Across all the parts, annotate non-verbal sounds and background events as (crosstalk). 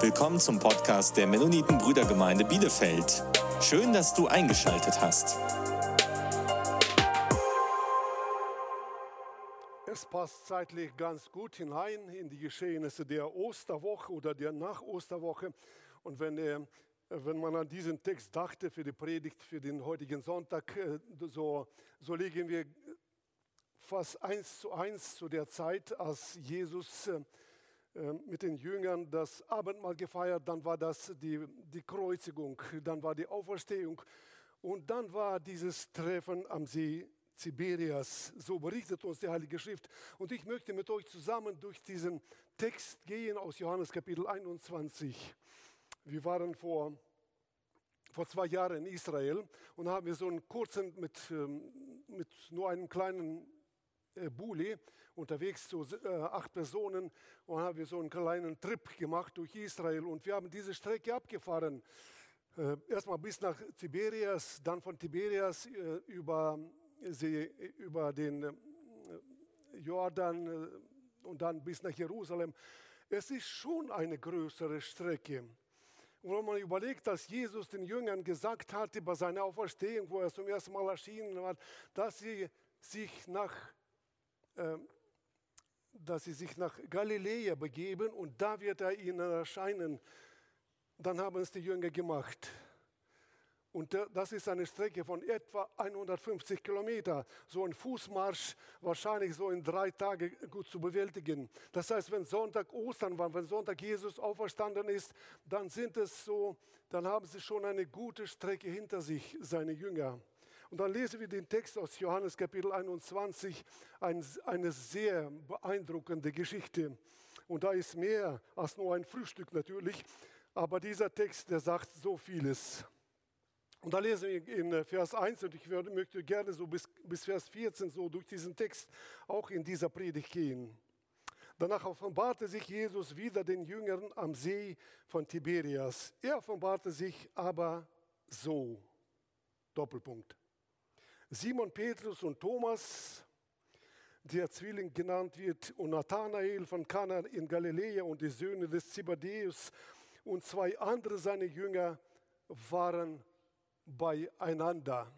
Willkommen zum Podcast der Mennoniten Brüdergemeinde Bielefeld. Schön, dass du eingeschaltet hast. Es passt zeitlich ganz gut hinein in die Geschehnisse der Osterwoche oder der Nach-Osterwoche. Und wenn, äh, wenn man an diesen Text dachte für die Predigt für den heutigen Sonntag, äh, so, so legen wir fast eins zu eins zu der Zeit, als Jesus äh, mit den Jüngern das Abendmahl gefeiert, dann war das die, die Kreuzigung, dann war die Auferstehung und dann war dieses Treffen am See Tiberias. So berichtet uns die Heilige Schrift. Und ich möchte mit euch zusammen durch diesen Text gehen aus Johannes Kapitel 21. Wir waren vor, vor zwei Jahren in Israel und haben wir so einen kurzen, mit, ähm, mit nur einem kleinen äh, Buli unterwegs zu äh, acht Personen und haben wir so einen kleinen Trip gemacht durch Israel und wir haben diese Strecke abgefahren. Äh, erstmal bis nach Tiberias, dann von Tiberias äh, über, sie, über den äh, Jordan äh, und dann bis nach Jerusalem. Es ist schon eine größere Strecke. Und wenn man überlegt, dass Jesus den Jüngern gesagt hatte bei seiner Auferstehung, wo er zum ersten Mal erschienen war, dass sie sich nach dass sie sich nach Galiläa begeben und da wird er ihnen erscheinen. Dann haben es die Jünger gemacht. Und das ist eine Strecke von etwa 150 Kilometer. So ein Fußmarsch wahrscheinlich so in drei Tagen gut zu bewältigen. Das heißt, wenn Sonntag Ostern war, wenn Sonntag Jesus auferstanden ist, dann sind es so, dann haben sie schon eine gute Strecke hinter sich, seine Jünger. Und dann lesen wir den Text aus Johannes Kapitel 21, ein, eine sehr beeindruckende Geschichte. Und da ist mehr als nur ein Frühstück natürlich, aber dieser Text, der sagt so vieles. Und da lesen wir in Vers 1 und ich würde, möchte gerne so bis, bis Vers 14 so durch diesen Text auch in dieser Predigt gehen. Danach offenbarte sich Jesus wieder den Jüngern am See von Tiberias. Er offenbarte sich aber so. Doppelpunkt. Simon Petrus und Thomas, der Zwilling genannt wird, und Nathanael von Kana in Galiläa und die Söhne des Zebedäus und zwei andere seine Jünger waren beieinander.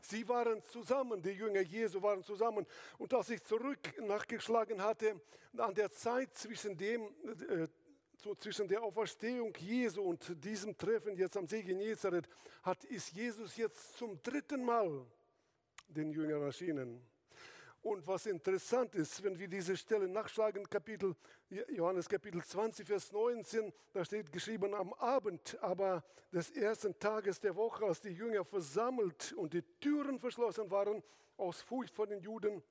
Sie waren zusammen, die Jünger Jesu waren zusammen. Und als ich zurück nachgeschlagen hatte, an der Zeit zwischen dem äh, so zwischen der Auferstehung Jesu und diesem Treffen jetzt am See Genezareth hat, ist Jesus jetzt zum dritten Mal den Jüngern erschienen. Und was interessant ist, wenn wir diese Stelle nachschlagen, Kapitel, Johannes Kapitel 20, Vers 19, da steht geschrieben, am Abend aber des ersten Tages der Woche, als die Jünger versammelt und die Türen verschlossen waren, aus Furcht vor den Juden,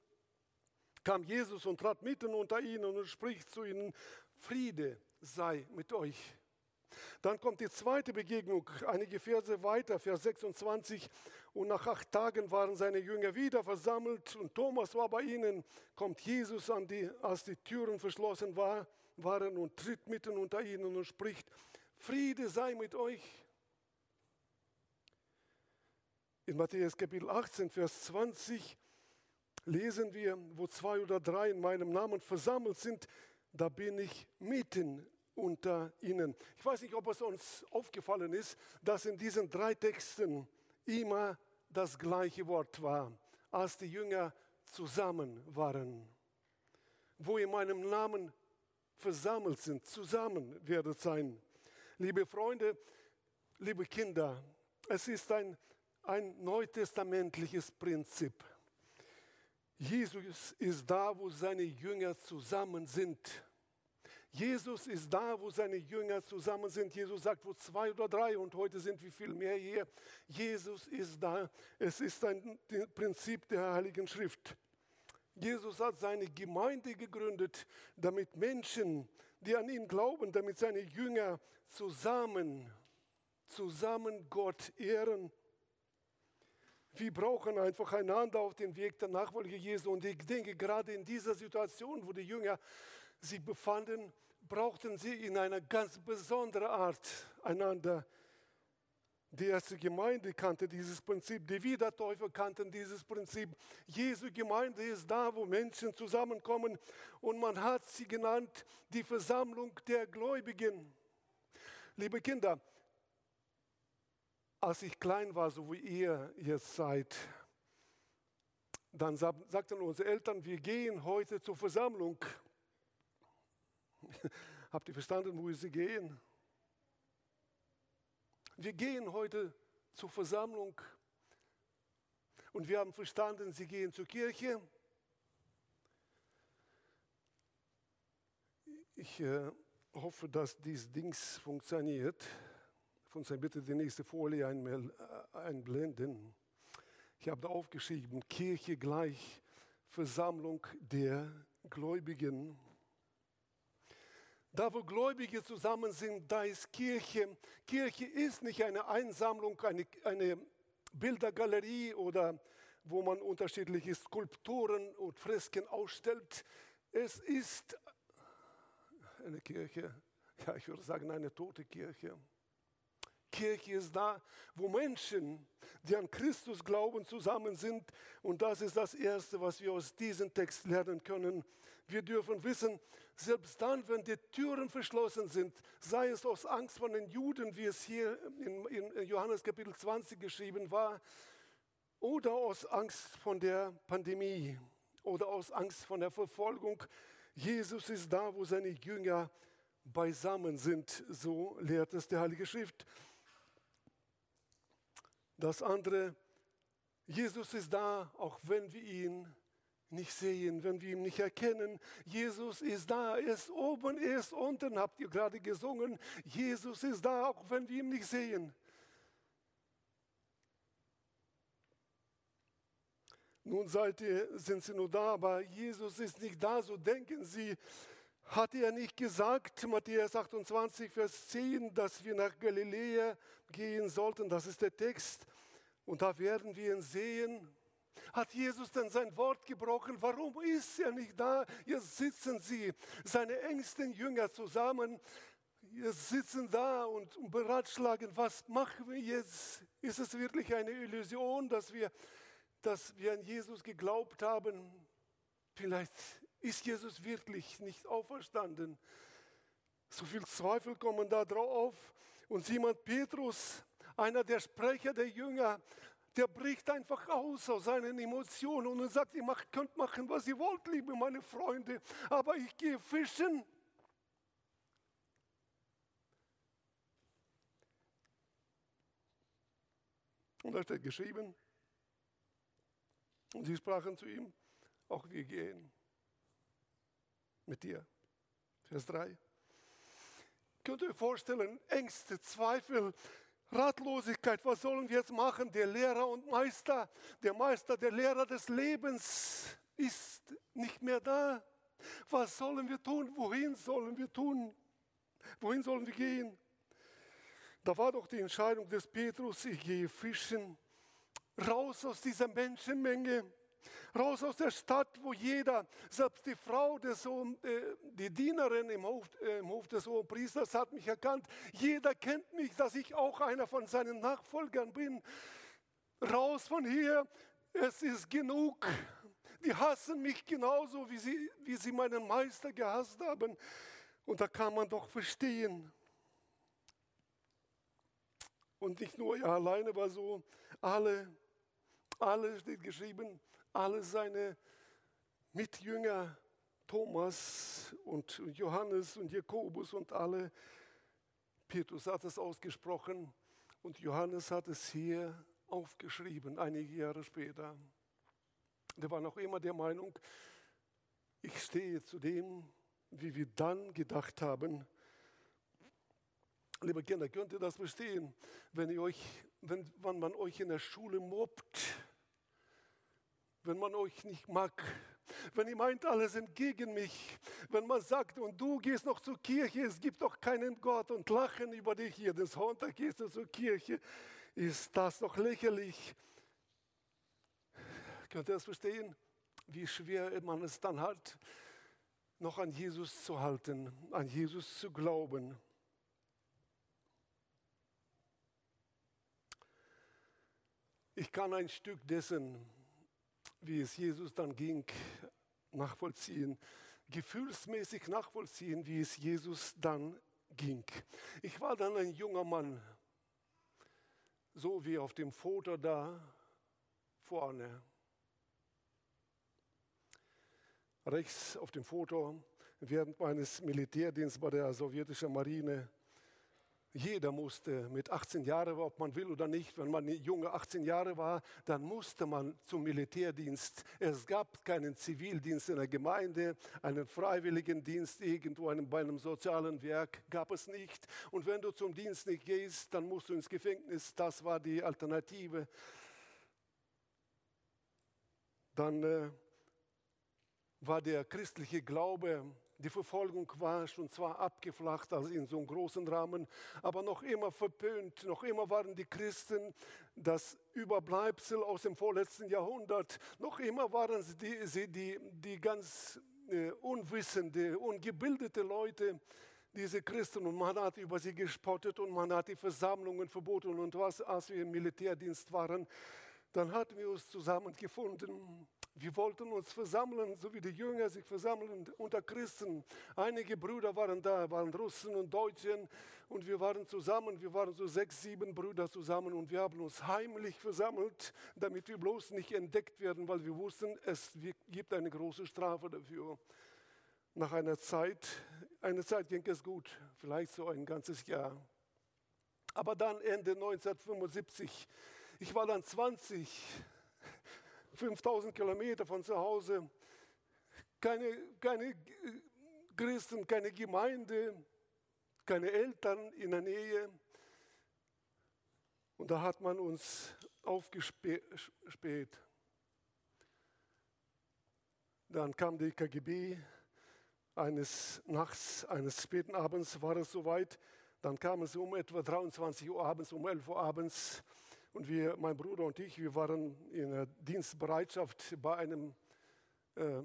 kam Jesus und trat mitten unter ihnen und spricht zu ihnen, Friede sei mit euch. Dann kommt die zweite Begegnung, einige Verse weiter, Vers 26. Und nach acht Tagen waren seine Jünger wieder versammelt und Thomas war bei ihnen. Kommt Jesus an die, als die Türen verschlossen war, waren und tritt mitten unter ihnen und spricht, Friede sei mit euch. In Matthäus Kapitel 18, Vers 20 lesen wir, wo zwei oder drei in meinem Namen versammelt sind, da bin ich mitten unter ihnen. Ich weiß nicht, ob es uns aufgefallen ist, dass in diesen drei Texten immer das gleiche Wort war, als die Jünger zusammen waren. Wo in meinem Namen versammelt sind, zusammen werdet sein. Liebe Freunde, liebe Kinder, es ist ein, ein neutestamentliches Prinzip. Jesus ist da, wo seine Jünger zusammen sind. Jesus ist da, wo seine Jünger zusammen sind. Jesus sagt, wo zwei oder drei und heute sind wir viel mehr hier. Jesus ist da. Es ist ein Prinzip der Heiligen Schrift. Jesus hat seine Gemeinde gegründet, damit Menschen, die an ihn glauben, damit seine Jünger zusammen, zusammen Gott ehren. Wir brauchen einfach einander auf dem Weg der Nachfolge Jesu. Und ich denke, gerade in dieser Situation, wo die Jünger sich befanden, brauchten sie in einer ganz besonderen Art einander Die erste Gemeinde kannte dieses Prinzip, die Wiedertäufer kannten dieses Prinzip. Jesu Gemeinde ist da, wo Menschen zusammenkommen und man hat sie genannt die Versammlung der Gläubigen. Liebe Kinder, als ich klein war, so wie ihr jetzt seid, dann sagten unsere Eltern, wir gehen heute zur Versammlung. (laughs) Habt ihr verstanden, wo sie gehen? Wir gehen heute zur Versammlung und wir haben verstanden, sie gehen zur Kirche. Ich äh, hoffe, dass dies Dings funktioniert. Von sein bitte die nächste Folie äh, einblenden. Ich habe da aufgeschrieben, Kirche gleich Versammlung der Gläubigen. Da, wo Gläubige zusammen sind, da ist Kirche. Kirche ist nicht eine Einsammlung, eine, eine Bildergalerie oder wo man unterschiedliche Skulpturen und Fresken ausstellt. Es ist eine Kirche, ja, ich würde sagen, eine tote Kirche. Kirche ist da, wo Menschen, die an Christus glauben, zusammen sind. Und das ist das Erste, was wir aus diesem Text lernen können. Wir dürfen wissen, selbst dann, wenn die Türen verschlossen sind, sei es aus Angst vor den Juden, wie es hier in, in Johannes Kapitel 20 geschrieben war, oder aus Angst von der Pandemie oder aus Angst von der Verfolgung. Jesus ist da, wo seine Jünger beisammen sind, so lehrt es der Heilige Schrift. Das andere, Jesus ist da, auch wenn wir ihn nicht sehen, wenn wir ihn nicht erkennen. Jesus ist da, er ist oben, er ist unten, habt ihr gerade gesungen. Jesus ist da, auch wenn wir ihn nicht sehen. Nun seid ihr, sind sie nur da, aber Jesus ist nicht da, so denken sie. Hat er nicht gesagt, Matthäus 28, Vers 10, dass wir nach Galiläa gehen sollten? Das ist der Text. Und da werden wir ihn sehen. Hat Jesus denn sein Wort gebrochen? Warum ist er nicht da? Jetzt sitzen sie, seine engsten Jünger zusammen. Jetzt sitzen da und beratschlagen, was machen wir jetzt? Ist es wirklich eine Illusion, dass wir, dass wir an Jesus geglaubt haben? Vielleicht ist Jesus wirklich nicht auferstanden. So viel Zweifel kommen da drauf. Und Simon Petrus, einer der Sprecher der Jünger, der bricht einfach aus aus seinen Emotionen und sagt, ihr macht, könnt machen, was ihr wollt, liebe meine Freunde, aber ich gehe fischen. Und da steht geschrieben, und sie sprachen zu ihm, auch wir gehen mit dir. Vers 3. Könnt ihr euch vorstellen, Ängste, Zweifel, Ratlosigkeit, was sollen wir jetzt machen? Der Lehrer und Meister, der Meister, der Lehrer des Lebens ist nicht mehr da. Was sollen wir tun? Wohin sollen wir tun? Wohin sollen wir gehen? Da war doch die Entscheidung des Petrus, ich gehe fischen, raus aus dieser Menschenmenge raus aus der Stadt, wo jeder, selbst die Frau des Hohen, äh, die Dienerin im Hof, äh, im Hof des Hohen Priesters hat mich erkannt. Jeder kennt mich, dass ich auch einer von seinen Nachfolgern bin. Raus von hier, es ist genug. Die hassen mich genauso, wie sie, wie sie meinen Meister gehasst haben. Und da kann man doch verstehen. Und nicht nur er alleine war so, alle, alle steht geschrieben, alle seine Mitjünger, Thomas und Johannes und Jakobus und alle, Petrus hat es ausgesprochen und Johannes hat es hier aufgeschrieben, einige Jahre später. Der war noch immer der Meinung, ich stehe zu dem, wie wir dann gedacht haben. Liebe Kinder, könnt ihr das verstehen, wenn, ihr euch, wenn, wenn man euch in der Schule mobbt? Wenn man euch nicht mag, wenn ihr meint, alle sind gegen mich, wenn man sagt, und du gehst noch zur Kirche, es gibt doch keinen Gott und lachen über dich jeden Sonntag gehst du zur Kirche, ist das doch lächerlich. Könnt ihr das verstehen, wie schwer man es dann hat, noch an Jesus zu halten, an Jesus zu glauben? Ich kann ein Stück dessen, wie es Jesus dann ging, nachvollziehen, gefühlsmäßig nachvollziehen, wie es Jesus dann ging. Ich war dann ein junger Mann, so wie auf dem Foto da vorne. Rechts auf dem Foto während meines Militärdienstes bei der sowjetischen Marine jeder musste mit 18 Jahren, ob man will oder nicht, wenn man junge 18 Jahre war, dann musste man zum Militärdienst. Es gab keinen Zivildienst in der Gemeinde, einen Freiwilligendienst irgendwo bei einem sozialen Werk gab es nicht. Und wenn du zum Dienst nicht gehst, dann musst du ins Gefängnis. Das war die Alternative. Dann äh, war der christliche Glaube die Verfolgung war schon zwar abgeflacht, also in so einem großen Rahmen, aber noch immer verpönt. Noch immer waren die Christen das Überbleibsel aus dem vorletzten Jahrhundert. Noch immer waren sie die, sie die, die ganz äh, unwissende, ungebildete Leute, diese Christen. Und man hat über sie gespottet und man hat die Versammlungen verboten. Und was, als wir im Militärdienst waren, dann hatten wir uns zusammengefunden wir wollten uns versammeln, so wie die Jünger sich versammeln unter Christen. Einige Brüder waren da, waren Russen und Deutschen und wir waren zusammen. Wir waren so sechs, sieben Brüder zusammen und wir haben uns heimlich versammelt, damit wir bloß nicht entdeckt werden, weil wir wussten, es gibt eine große Strafe dafür. Nach einer Zeit, eine Zeit ging es gut, vielleicht so ein ganzes Jahr. Aber dann Ende 1975, ich war dann 20, 5000 Kilometer von zu Hause, keine, keine Christen, keine Gemeinde, keine Eltern in der Nähe. Und da hat man uns aufgespäht. Dann kam die KGB, eines Nachts, eines späten Abends war es soweit. Dann kam es um etwa 23 Uhr abends, um 11 Uhr abends und wir, mein Bruder und ich, wir waren in der Dienstbereitschaft bei einem, äh,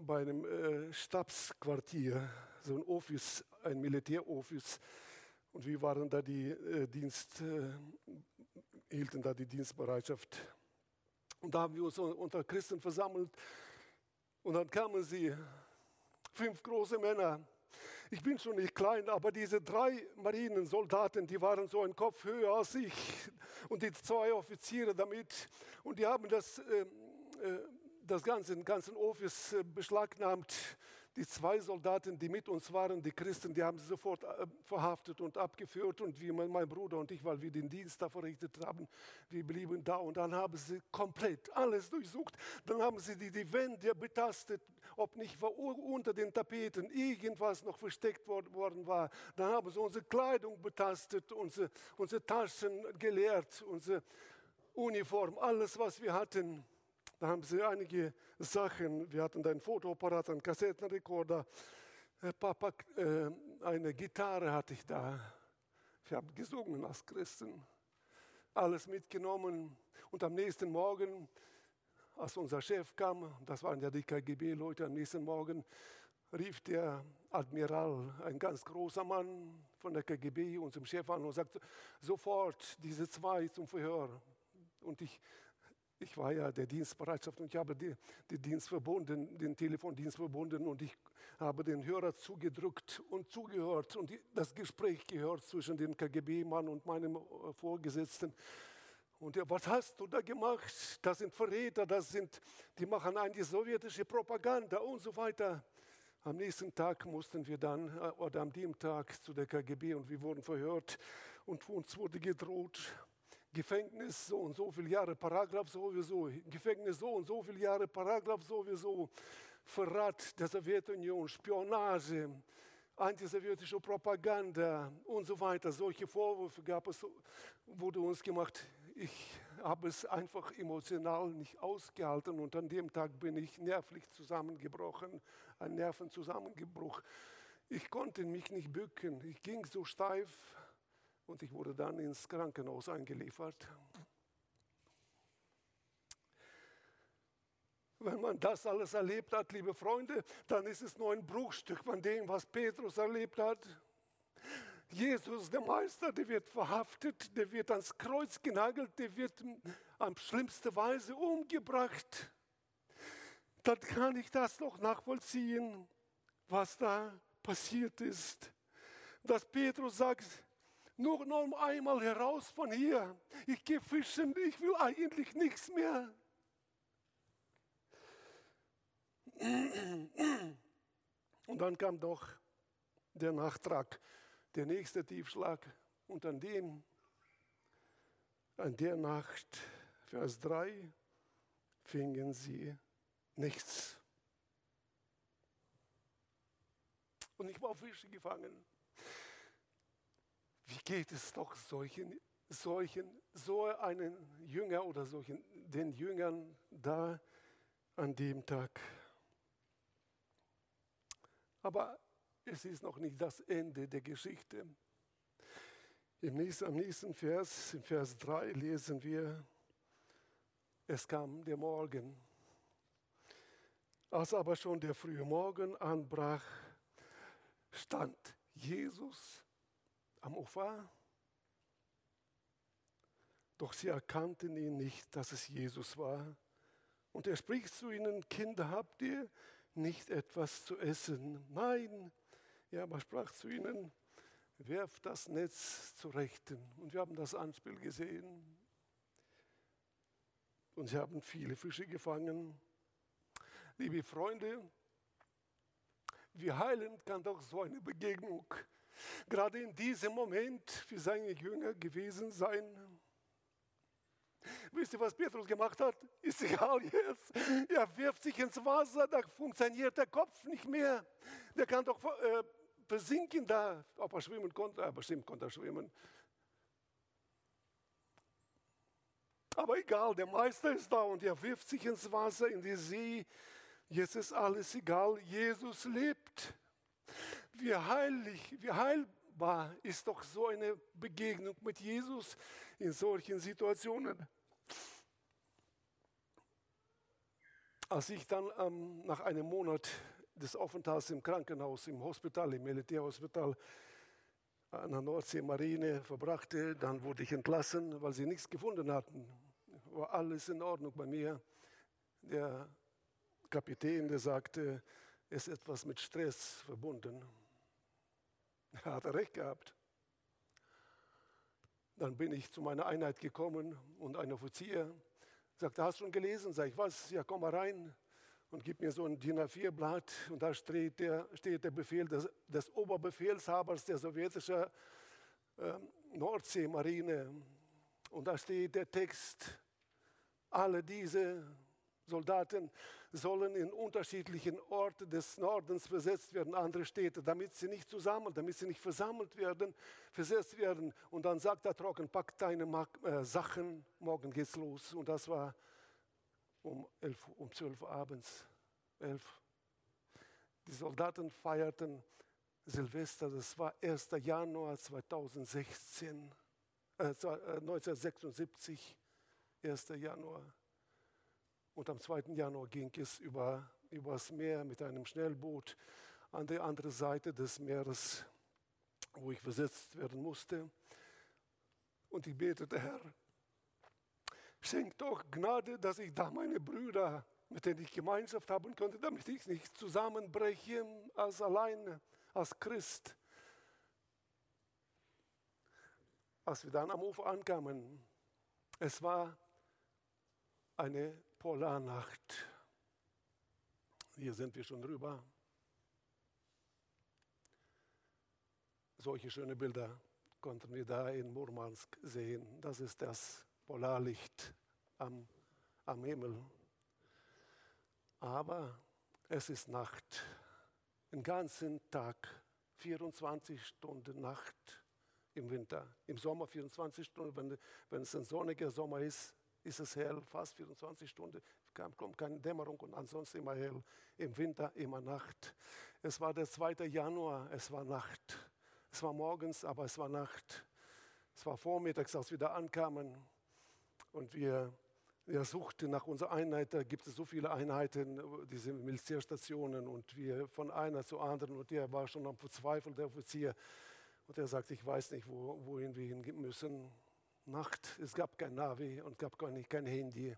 bei einem äh, Stabsquartier, so ein Office, ein Militäroffice. Und wir waren da die äh, Dienst, äh, hielten da die Dienstbereitschaft. Und da haben wir uns unter Christen versammelt. Und dann kamen sie, fünf große Männer, ich bin schon nicht klein, aber diese drei Marinensoldaten, die waren so ein Kopf höher als ich und die zwei Offiziere damit. Und die haben das, äh, äh, das ganze, den ganzen Office äh, beschlagnahmt die zwei Soldaten, die mit uns waren, die Christen, die haben sie sofort äh, verhaftet und abgeführt. Und wie mein Bruder und ich, weil wir den Dienst da verrichtet haben, wir blieben da. Und dann haben sie komplett alles durchsucht. Dann haben sie die, die Wände betastet, ob nicht unter den Tapeten irgendwas noch versteckt worden war. Dann haben sie unsere Kleidung betastet, unsere, unsere Taschen geleert, unsere Uniform, alles, was wir hatten. Da haben sie einige Sachen, wir hatten einen Fotoapparat, einen Kassettenrekorder, äh, Papa, äh, eine Gitarre hatte ich da. Ich habe gesungen als Christen. Alles mitgenommen. Und am nächsten Morgen, als unser Chef kam, das waren ja die KGB-Leute, am nächsten Morgen rief der Admiral, ein ganz großer Mann von der KGB, unserem Chef an und sagte, sofort diese zwei zum Verhör. Und ich ich war ja der Dienstbereitschaft und ich habe die, die Dienst verbunden, den Telefondienst verbunden und ich habe den Hörer zugedrückt und zugehört und das Gespräch gehört zwischen dem KGB-Mann und meinem äh, Vorgesetzten. Und er, was hast du da gemacht? Das sind Verräter, das sind, die machen eigentlich sowjetische Propaganda und so weiter. Am nächsten Tag mussten wir dann, äh, oder am dem Tag zu der KGB und wir wurden verhört und uns wurde gedroht, Gefängnis so und so viele Jahre, Paragraph sowieso, Gefängnis so und so viele Jahre, Paragraph sowieso, Verrat der Sowjetunion, Spionage, antisowjetische Propaganda und so weiter. Solche Vorwürfe gab es, wurde uns gemacht. Ich habe es einfach emotional nicht ausgehalten und an dem Tag bin ich nervlich zusammengebrochen, ein Nervenzusammengebruch. Ich konnte mich nicht bücken, ich ging so steif und ich wurde dann ins Krankenhaus eingeliefert. Wenn man das alles erlebt hat, liebe Freunde, dann ist es nur ein Bruchstück von dem, was Petrus erlebt hat. Jesus, der Meister, der wird verhaftet, der wird ans Kreuz genagelt, der wird am schlimmsten Weise umgebracht. Dann kann ich das noch nachvollziehen, was da passiert ist. Dass Petrus sagt, nur noch einmal heraus von hier. Ich gehe fischen, ich will eigentlich nichts mehr. Und dann kam doch der Nachtrag, der nächste Tiefschlag. Und an dem, an der Nacht, Vers 3, fingen sie nichts. Und ich war auf Fische gefangen. Wie geht es doch solchen, solchen, so einen Jünger oder solchen, den Jüngern da an dem Tag? Aber es ist noch nicht das Ende der Geschichte. Im nächsten, am nächsten Vers, im Vers 3, lesen wir, es kam der Morgen. Als aber schon der frühe Morgen anbrach, stand Jesus am Ufer. Doch sie erkannten ihn nicht, dass es Jesus war. Und er spricht zu ihnen, Kinder, habt ihr nicht etwas zu essen? Nein. Er aber sprach zu ihnen, werft das Netz zu Rechten. Und wir haben das Anspiel gesehen. Und sie haben viele Fische gefangen. Liebe Freunde, wie heilend kann doch so eine Begegnung gerade in diesem Moment für seine Jünger gewesen sein? Wisst ihr, was Petrus gemacht hat? Ist egal jetzt. Er wirft sich ins Wasser, da funktioniert der Kopf nicht mehr. Der kann doch äh, versinken da. Ob er schwimmen konnte, aber bestimmt konnte er schwimmen. Aber egal, der Meister ist da und er wirft sich ins Wasser, in die See. Jetzt ist alles egal, Jesus lebt. Wie heilig, wie heilbar ist doch so eine Begegnung mit Jesus in solchen Situationen. Als ich dann ähm, nach einem Monat des Aufenthalts im Krankenhaus, im Hospital, im Militärhospital an der Nordseemarine verbrachte, dann wurde ich entlassen, weil sie nichts gefunden hatten. War alles in Ordnung bei mir. Der Kapitän, der sagte, es ist etwas mit Stress verbunden. Er hat recht gehabt. Dann bin ich zu meiner Einheit gekommen und ein Offizier sagte, hast du schon gelesen? Sag ich, was? Ja, komm mal rein und gib mir so ein DIN A4-Blatt und da steht der, steht der Befehl des, des Oberbefehlshabers der sowjetischen äh, Nordseemarine. Und da steht der Text, alle diese Soldaten sollen in unterschiedlichen Orten des Nordens versetzt werden, andere Städte, damit sie nicht zusammen, damit sie nicht versammelt werden, versetzt werden. Und dann sagt er trocken, pack deine äh, Sachen, morgen geht's los. Und das war um, 11, um 12 Uhr abends. 11. Die Soldaten feierten Silvester, das war 1. Januar 2016, äh, 1976, 1. Januar. Und am 2. Januar ging es über, übers Meer mit einem Schnellboot an die andere Seite des Meeres, wo ich versetzt werden musste. Und ich betete, Herr, schenk doch Gnade, dass ich da meine Brüder, mit denen ich Gemeinschaft haben konnte, damit ich nicht zusammenbreche als alleine, als Christ. Als wir dann am Ufer ankamen, es war eine Polarnacht. Hier sind wir schon drüber. Solche schöne Bilder konnten wir da in Murmansk sehen. Das ist das Polarlicht am, am Himmel. Aber es ist Nacht, den ganzen Tag, 24 Stunden Nacht im Winter. Im Sommer 24 Stunden, wenn, wenn es ein sonniger Sommer ist, ist es hell, fast 24 Stunden, kommt keine Dämmerung und ansonsten immer hell. Im Winter immer Nacht. Es war der 2. Januar, es war Nacht. Es war morgens, aber es war Nacht. Es war vormittags, als wir da ankamen und wir, wir suchten nach unserer Einheit. Da gibt es so viele Einheiten, diese Militärstationen und wir von einer zu anderen und der war schon am Verzweifeln, der Offizier. Und er sagt, ich weiß nicht, wo, wohin wir hingehen müssen. Nacht, es gab kein Navi und gab gar nicht kein Handy.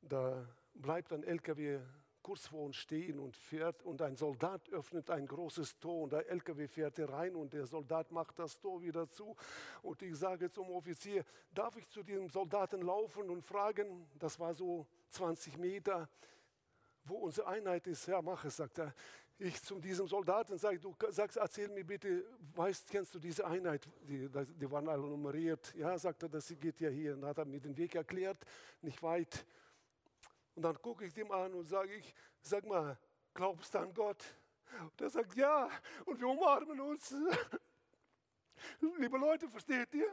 Da bleibt ein LKW kurz vor uns stehen und fährt und ein Soldat öffnet ein großes Tor und der LKW fährt rein und der Soldat macht das Tor wieder zu und ich sage zum Offizier, darf ich zu diesem Soldaten laufen und fragen, das war so 20 Meter, wo unsere Einheit ist, ja mach es, sagt er. Ich zu diesem Soldaten sage, du sagst, erzähl mir bitte, weißt, kennst du diese Einheit? Die, die waren alle nummeriert. Ja, sagt er, das geht ja hier. Dann hat er mir den Weg erklärt, nicht weit. Und dann gucke ich dem an und sage ich, sag mal, glaubst du an Gott? Und er sagt, ja, und wir umarmen uns. (laughs) Liebe Leute, versteht ihr?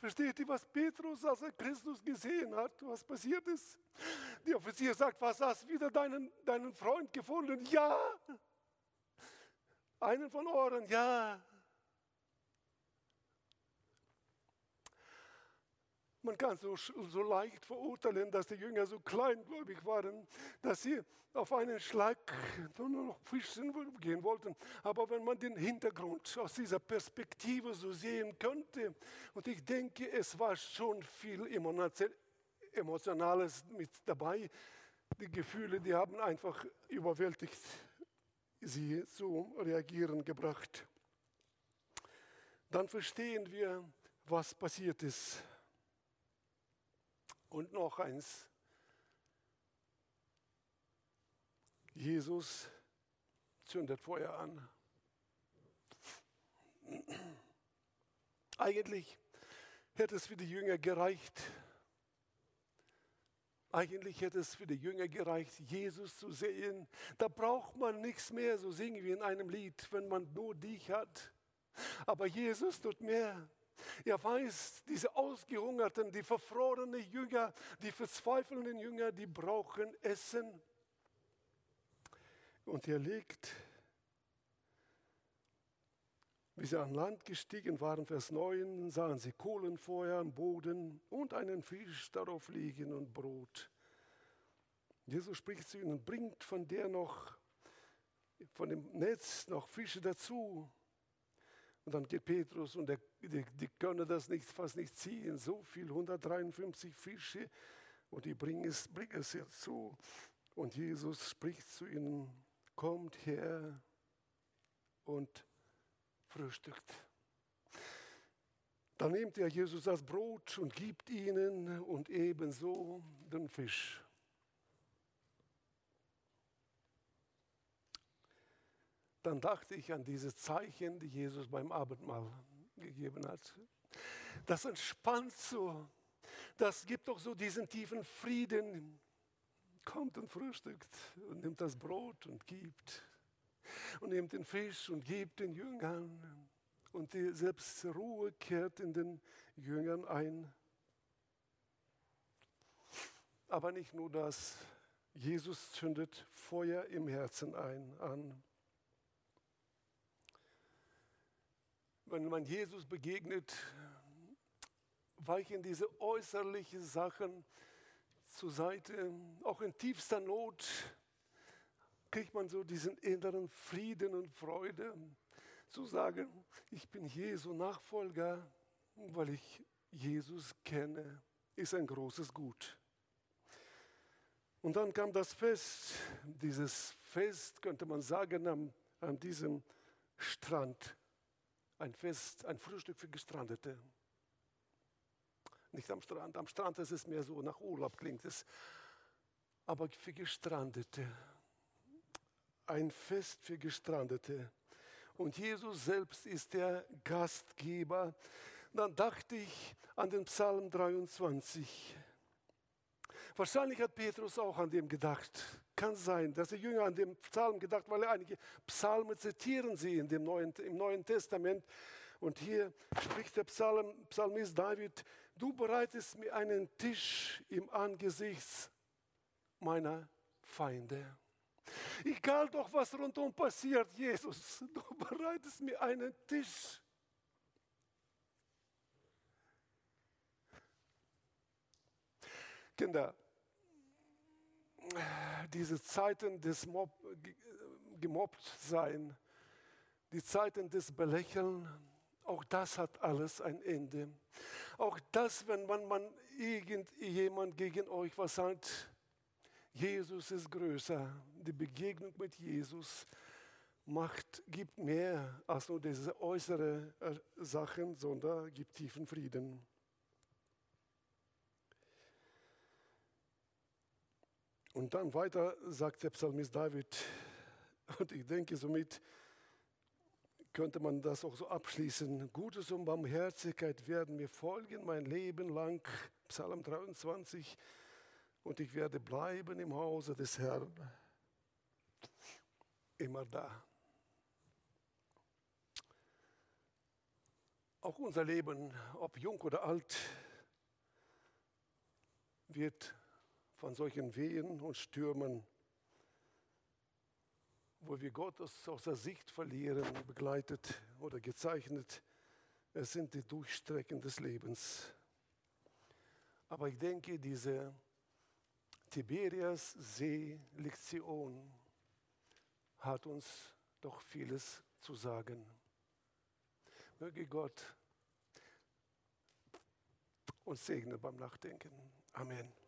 Versteht ihr, was Petrus, als er Christus gesehen hat, was passiert ist? Der Offizier sagt, was hast du wieder deinen, deinen Freund gefunden? Ja. Einen von euren, ja. Man kann so, so leicht verurteilen, dass die Jünger so kleingläubig waren, dass sie auf einen Schlag nur noch fischen gehen wollten. Aber wenn man den Hintergrund aus dieser Perspektive so sehen könnte, und ich denke, es war schon viel Emotionales mit dabei, die Gefühle, die haben einfach überwältigt sie zu reagieren gebracht. Dann verstehen wir, was passiert ist. Und noch eins. Jesus zündet Feuer an. Eigentlich hätte es für die Jünger gereicht. Eigentlich hätte es für die Jünger gereicht, Jesus zu sehen. Da braucht man nichts mehr, so singen wir in einem Lied, wenn man nur dich hat. Aber Jesus tut mehr. Er weiß, diese ausgehungerten, die verfrorenen Jünger, die verzweifelnden Jünger, die brauchen Essen. Und er legt, wie sie an Land gestiegen waren, Vers 9, sahen sie Kohlenfeuer am Boden und einen Fisch darauf liegen und Brot. Jesus spricht zu ihnen, bringt von der noch, von dem Netz noch Fische dazu. Und dann geht Petrus und der, die, die, können das nicht, fast nicht ziehen. So viel, 153 Fische. Und die bringen es, bringen es jetzt zu. Und Jesus spricht zu ihnen, kommt her und frühstückt. Dann nimmt er Jesus das Brot und gibt ihnen und ebenso den Fisch. Dann dachte ich an diese Zeichen, die Jesus beim Abendmahl gegeben hat. Das entspannt so. Das gibt doch so diesen tiefen Frieden. Kommt und frühstückt und nimmt das Brot und gibt. Und nimmt den Fisch und gibt den Jüngern. Und die selbst Ruhe kehrt in den Jüngern ein. Aber nicht nur das. Jesus zündet Feuer im Herzen ein, an. Wenn man Jesus begegnet, weichen diese äußerlichen Sachen zur Seite. Auch in tiefster Not kriegt man so diesen inneren Frieden und Freude, zu sagen, ich bin Jesu Nachfolger, weil ich Jesus kenne, ist ein großes Gut. Und dann kam das Fest, dieses Fest könnte man sagen an, an diesem Strand ein Fest, ein Frühstück für Gestrandete. Nicht am Strand, am Strand ist es mehr so, nach Urlaub klingt es, aber für Gestrandete. Ein Fest für Gestrandete. Und Jesus selbst ist der Gastgeber. Dann dachte ich an den Psalm 23. Wahrscheinlich hat Petrus auch an dem gedacht. Kann sein, dass die Jünger an dem Psalm gedacht, weil einige Psalmen zitieren sie in dem Neuen, im Neuen Testament. Und hier spricht der Psalm, Psalmist David, du bereitest mir einen Tisch im Angesicht meiner Feinde. Egal doch, was rundum passiert, Jesus, du bereitest mir einen Tisch. Kinder, diese Zeiten des Mob, gemobbt sein, die Zeiten des Belächeln, auch das hat alles ein Ende. Auch das, wenn man, man irgendjemand gegen euch was sagt, Jesus ist größer. Die Begegnung mit Jesus macht, gibt mehr als nur diese äußeren äh, Sachen, sondern gibt tiefen Frieden. Und dann weiter sagt der Psalmist David, und ich denke, somit könnte man das auch so abschließen. Gutes und Barmherzigkeit werden mir folgen mein Leben lang. Psalm 23. Und ich werde bleiben im Hause des Herrn. Immer da. Auch unser Leben, ob jung oder alt, wird von solchen Wehen und Stürmen wo wir Gott aus, der Sicht verlieren, begleitet oder gezeichnet. Es sind die Durchstrecken des Lebens. Aber ich denke, diese Tiberias See-Lektion hat uns doch vieles zu sagen. Möge Gott uns segnen beim Nachdenken. Amen.